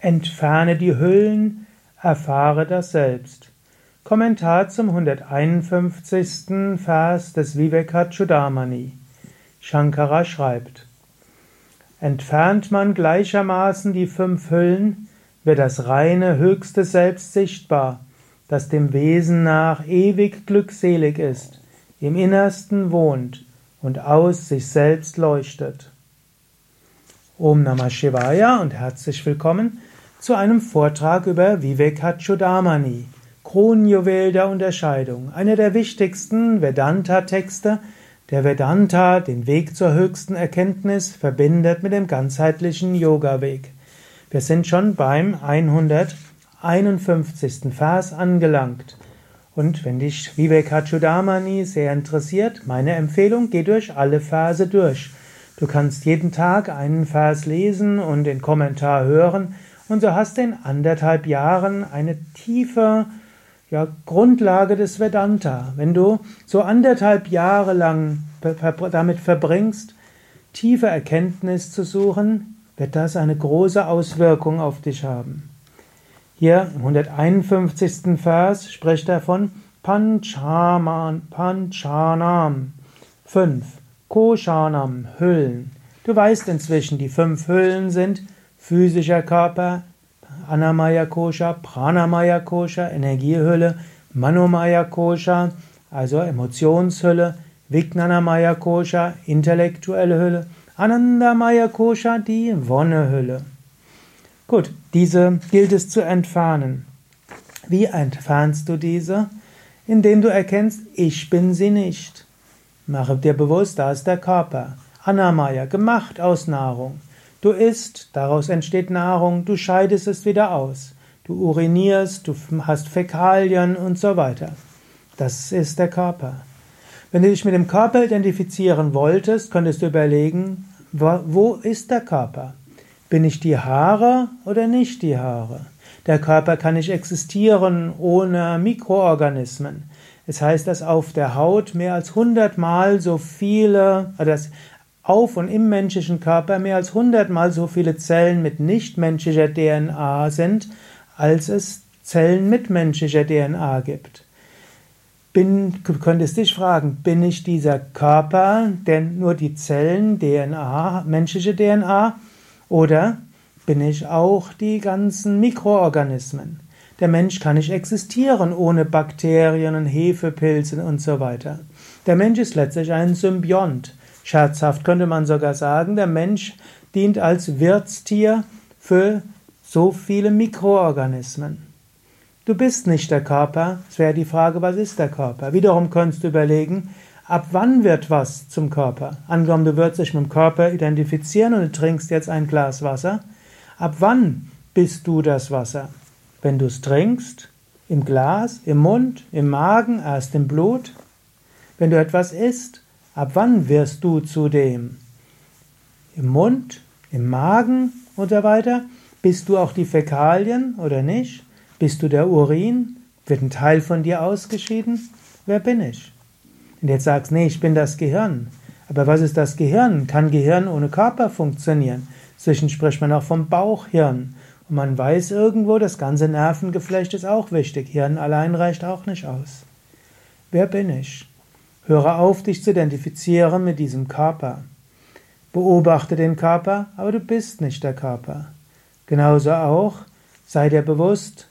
Entferne die Hüllen, erfahre das Selbst. Kommentar zum 151. Vers des Vivekachudamani. Shankara schreibt: Entfernt man gleichermaßen die fünf Hüllen, wird das reine höchste Selbst sichtbar, das dem Wesen nach ewig glückselig ist, im Innersten wohnt und aus sich selbst leuchtet. Om Namah Shivaya und herzlich willkommen zu einem Vortrag über Vivekachudamani, Kronjuwel der Unterscheidung, einer der wichtigsten Vedanta-Texte, der Vedanta, den Weg zur höchsten Erkenntnis, verbindet mit dem ganzheitlichen Yoga-Weg. Wir sind schon beim 151. Vers angelangt. Und wenn dich Vivekachudamani sehr interessiert, meine Empfehlung, geh durch alle Verse durch. Du kannst jeden Tag einen Vers lesen und den Kommentar hören und so hast du in anderthalb Jahren eine tiefe ja, Grundlage des Vedanta. Wenn du so anderthalb Jahre lang damit verbringst, tiefe Erkenntnis zu suchen, wird das eine große Auswirkung auf dich haben. Hier im 151. Vers spricht er von Panchaman, Panchanam. Fünf. Koshanam, Hüllen. Du weißt inzwischen, die fünf Hüllen sind physischer Körper, Anamaya Kosha, Pranamaya Kosha, Energiehülle, Manomaya Kosha, also Emotionshülle, Vijnanamaya Kosha, intellektuelle Hülle, Anandamaya Kosha, die Wonnehülle. Gut, diese gilt es zu entfernen. Wie entfernst du diese? Indem du erkennst, ich bin sie nicht. Mache dir bewusst, da ist der Körper. Anamaya, gemacht aus Nahrung. Du isst, daraus entsteht Nahrung, du scheidest es wieder aus. Du urinierst, du hast Fäkalien und so weiter. Das ist der Körper. Wenn du dich mit dem Körper identifizieren wolltest, könntest du überlegen, wo ist der Körper? Bin ich die Haare oder nicht die Haare? Der Körper kann nicht existieren ohne Mikroorganismen. Es heißt, dass auf der Haut mehr als hundertmal so viele, also dass auf und im menschlichen Körper mehr als hundertmal so viele Zellen mit nichtmenschlicher DNA sind, als es Zellen mit menschlicher DNA gibt. Bin, du könntest dich fragen, bin ich dieser Körper, denn nur die Zellen, DNA, menschliche DNA, oder bin ich auch die ganzen Mikroorganismen? Der Mensch kann nicht existieren ohne Bakterien und Hefepilze und so weiter. Der Mensch ist letztlich ein Symbiont. Scherzhaft könnte man sogar sagen, der Mensch dient als Wirtstier für so viele Mikroorganismen. Du bist nicht der Körper. Es wäre die Frage, was ist der Körper? Wiederum könntest du überlegen, ab wann wird was zum Körper? Angenommen, du würdest dich mit dem Körper identifizieren und du trinkst jetzt ein Glas Wasser. Ab wann bist du das Wasser? Wenn du es trinkst, im Glas, im Mund, im Magen, erst im Blut. Wenn du etwas isst, ab wann wirst du zu dem? Im Mund, im Magen und so weiter? Bist du auch die Fäkalien oder nicht? Bist du der Urin? Wird ein Teil von dir ausgeschieden? Wer bin ich? Und jetzt sagst, nee, ich bin das Gehirn. Aber was ist das Gehirn? Kann Gehirn ohne Körper funktionieren? Zwischen spricht man auch vom Bauchhirn. Und man weiß irgendwo, das ganze Nervengeflecht ist auch wichtig. Hirn allein reicht auch nicht aus. Wer bin ich? Höre auf, dich zu identifizieren mit diesem Körper. Beobachte den Körper, aber du bist nicht der Körper. Genauso auch, sei dir bewusst,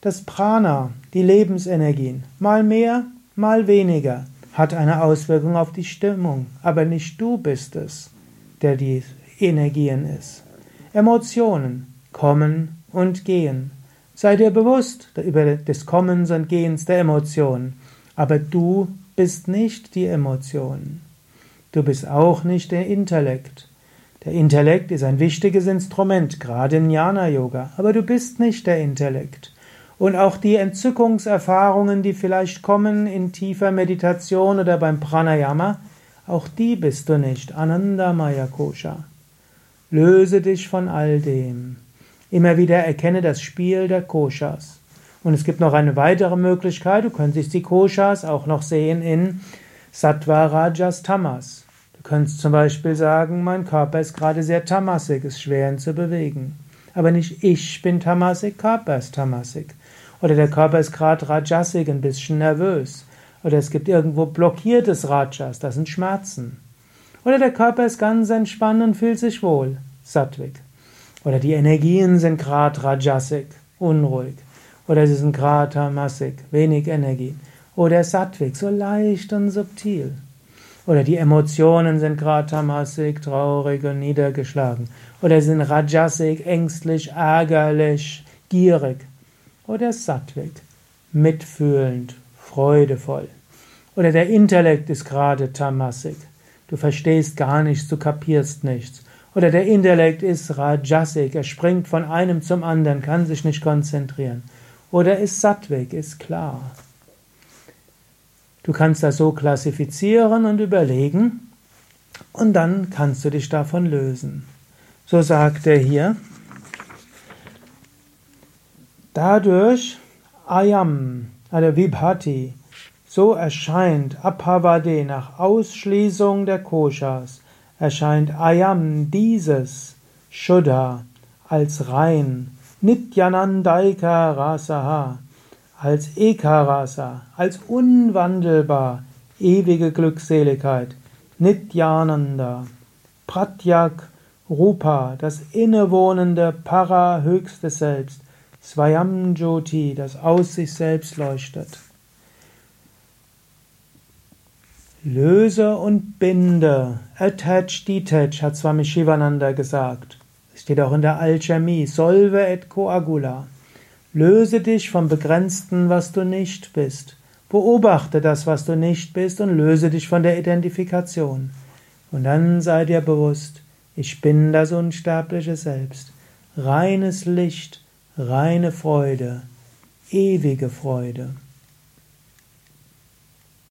das Prana, die Lebensenergien, mal mehr, mal weniger, hat eine Auswirkung auf die Stimmung, aber nicht du bist es, der die Energien ist. Emotionen, Kommen und Gehen. Sei dir bewusst über des Kommens und Gehens der Emotionen, aber du bist nicht die Emotionen. Du bist auch nicht der Intellekt. Der Intellekt ist ein wichtiges Instrument, gerade im Jnana-Yoga, aber du bist nicht der Intellekt. Und auch die Entzückungserfahrungen, die vielleicht kommen in tiefer Meditation oder beim Pranayama, auch die bist du nicht. Ananda Maya Kosha. Löse dich von all dem. Immer wieder erkenne das Spiel der Koshas. Und es gibt noch eine weitere Möglichkeit, du könntest die Koshas auch noch sehen in Sattva Rajas Tamas. Du könntest zum Beispiel sagen, mein Körper ist gerade sehr tamasig, ist schwer ihn zu bewegen. Aber nicht ich bin Tamasik, Körper ist Tamasik. Oder der Körper ist gerade Rajasik, ein bisschen nervös. Oder es gibt irgendwo blockiertes Rajas, das sind Schmerzen. Oder der Körper ist ganz entspannt und fühlt sich wohl, Sattvik. Oder die Energien sind gerade Rajasik, unruhig. Oder sie sind gerade Tamasik, wenig Energie. Oder Sattvik, so leicht und subtil. Oder die Emotionen sind gerade Tamasik, traurig und niedergeschlagen. Oder sind Rajasik, ängstlich, ärgerlich, gierig. Oder Sattvik, mitfühlend, freudevoll. Oder der Intellekt ist gerade Tamasik. Du verstehst gar nichts, du kapierst nichts. Oder der Intellekt ist Rajasik, er springt von einem zum anderen, kann sich nicht konzentrieren. Oder ist Sattvik, ist klar. Du kannst das so klassifizieren und überlegen und dann kannst du dich davon lösen. So sagt er hier, dadurch Ayam, also Vibhati, so erscheint Apavade nach Ausschließung der Koshas, erscheint Ayam dieses Shuddha als rein, Nityanandaika Rasaha, als Ekarasa, als unwandelbar, ewige Glückseligkeit, Nityananda, Pratyak Rupa, das innewohnende Para höchste Selbst, Swayam Jyoti, das aus sich selbst leuchtet. Löse und binde, attach, detach, hat Swami Shivananda gesagt. Steht auch in der Alchemie, solve et coagula. Löse dich vom Begrenzten, was du nicht bist. Beobachte das, was du nicht bist, und löse dich von der Identifikation. Und dann sei dir bewusst, ich bin das unsterbliche Selbst. Reines Licht, reine Freude, ewige Freude.